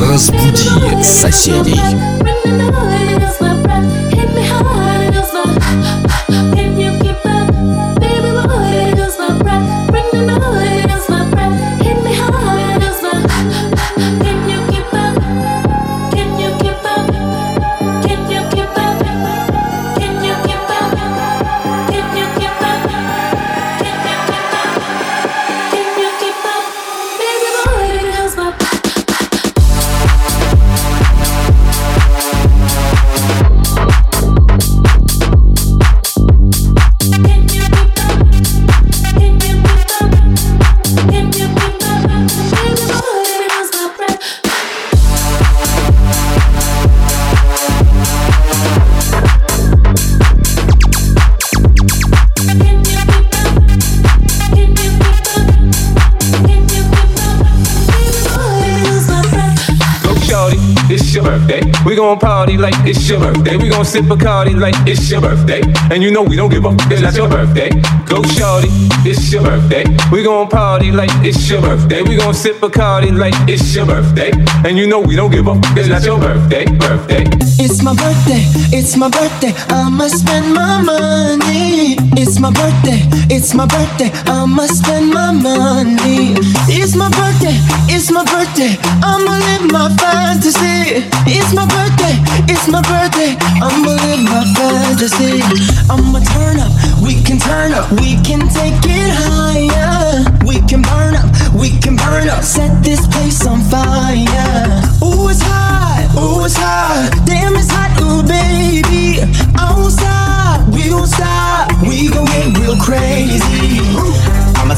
Разбуди соседей. Gon' party like it's your birthday. We gon' sip Bacardi like it's your birthday. And you know we don't give up, it's not your birthday. Go shorty, it's your birthday. We gon' party like it's your birthday. We gon' sip Bacardi like it's your birthday. And you know we don't give up, it's not your birthday, birthday. It's my birthday, it's my birthday, I'ma spend my money. It's my birthday, it's my birthday, I'ma spend my money. It's my birthday, it's my birthday, I'ma live my fantasy. It's my birthday, it's my birthday, I'ma live my fantasy. I'ma turn up, we can turn up, we can take it higher. We can burn up, we can burn up, set this place on fire. Ooh, it's hot, ooh, it's hot, damn, it's hot, ooh, baby. I won't stop, we won't stop, we gon' get real crazy. I'ma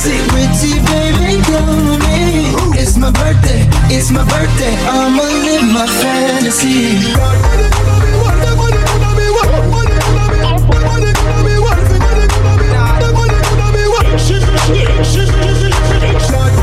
Of mercy, pretty baby, come with me. It's my birthday, it's my birthday. I'ma live my fantasy. Dale,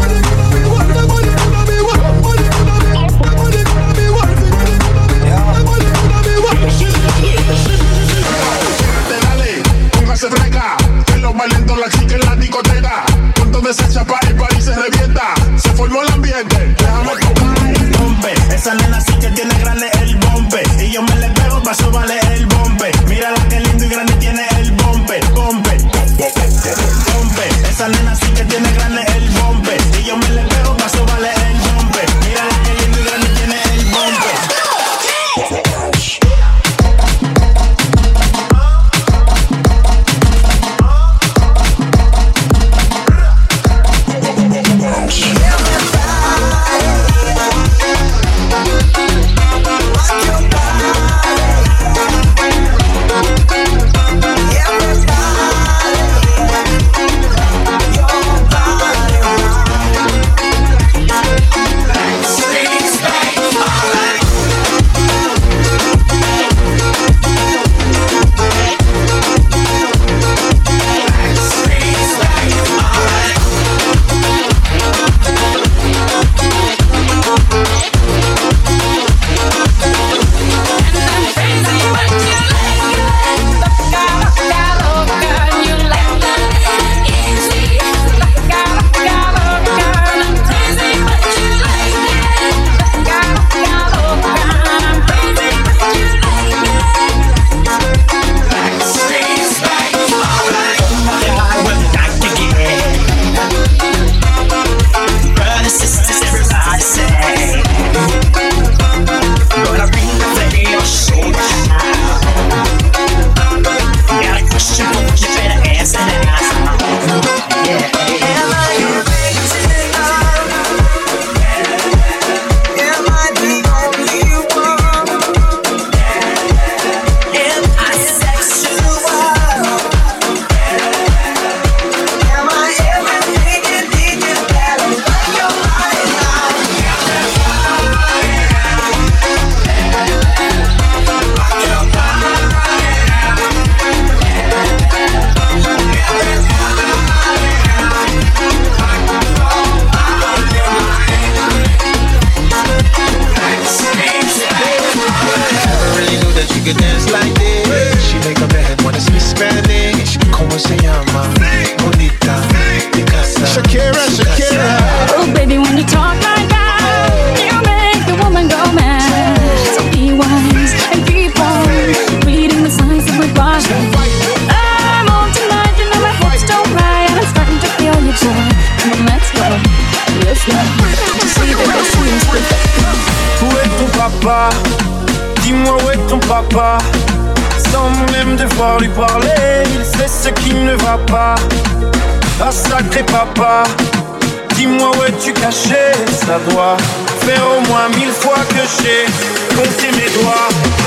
can dance like this. Devoir lui parler, il sait ce qui ne va pas. Ah sacré papa, dis-moi où es-tu caché? Ça doit faire au moins mille fois que j'ai compté mes doigts.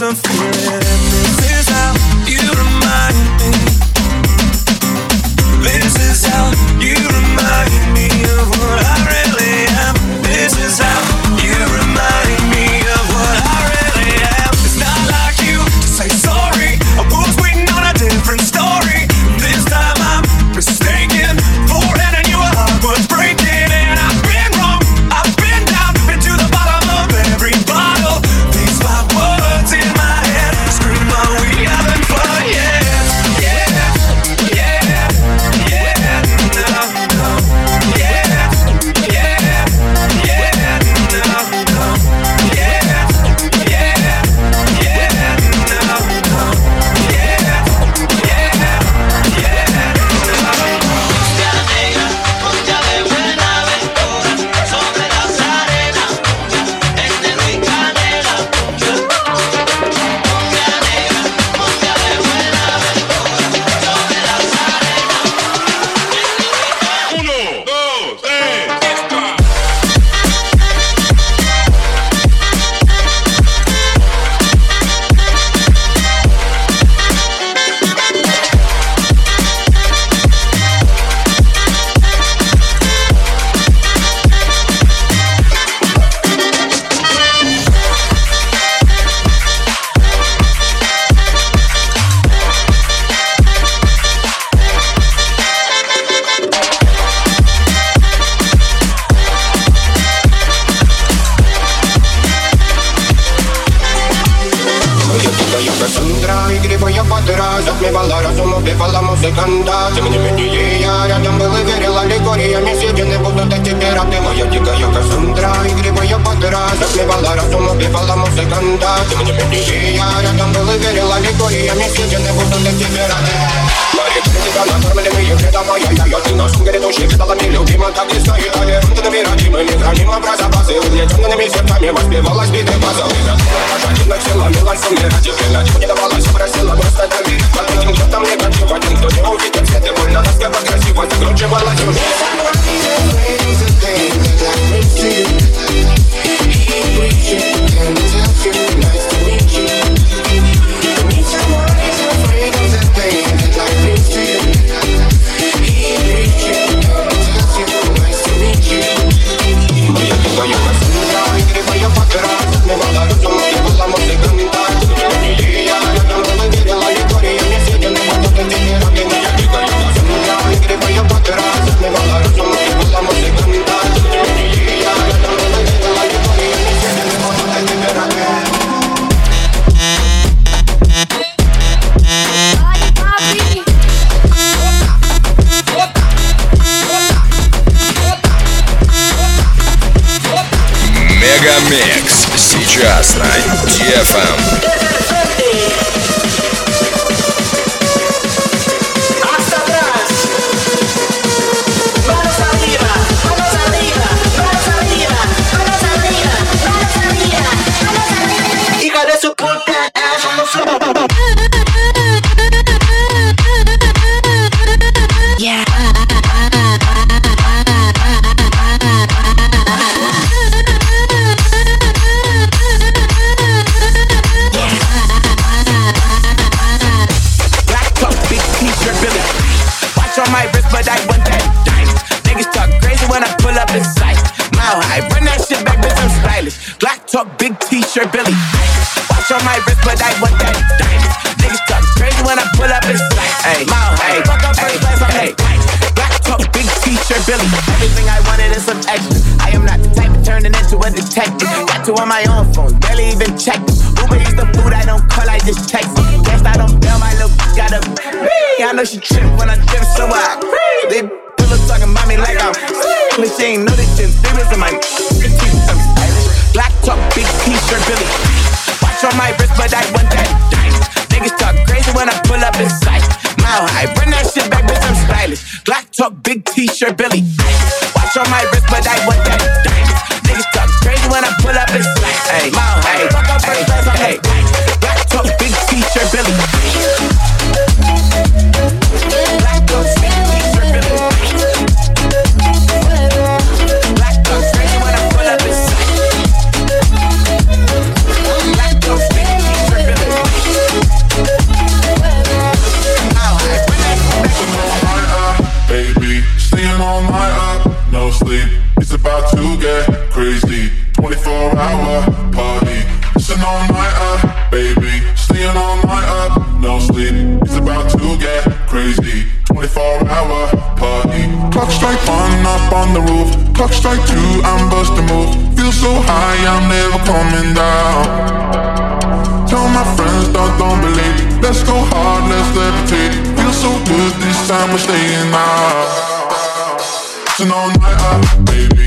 Without a Io Cassandra, игривая подра Затмевала разум, убивала музыканта Тем не менее я рядом был и верил аллегориями Съедены будут эти пираты Моя дикая Кассандра, игривая подра Затмевала разум, убивала музыканта Тем не менее я рядом был и верил аллегориями Съедены будут эти пираты Мои критика накормленные вредом моя я Я ты нашим грядущим кидалами любима Так и стоит толерантными родимыми Храним про запасы Угнетенными сердцами Воспевалась битый пазл Пожадинных силами лансами ради Время чего не давалось, просила просто доверить Под этим кто там негатив Один, кто не увидит свет и больно Насколько красиво закручивалась Моя Мегамикс. Сейчас на DFM. Big t-shirt, Billy. Watch on my wrist, but I want that dice. Niggas talk crazy when I pull up in sight. Hey, mile high, fuck up first class, I'm dice. Black big t-shirt, Billy. Everything I wanted is some extra. I am not the type of turning into a detective. Got two on my own phone, barely even check. Uber eats the food I don't call, I just text. Guess I don't bail, my little got a I know she trip when I trip, so I They pillow talking about me like I'm But she ain't know this shit. Serious in my. Black top, big t-shirt, Billy. Watch on my wrist, but I want that dice. Niggas talk crazy when I pull up in sight. Mile high, run that shit back, bitch, I'm stylish. Black top, big t-shirt, Billy. Watch on my wrist, but I want that dice. Niggas talk crazy when I pull up in sight. Mile high, fuck up first class, I'm hey. Black top, big t-shirt, Billy. Time, we're staying out. Staying all night baby.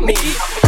me.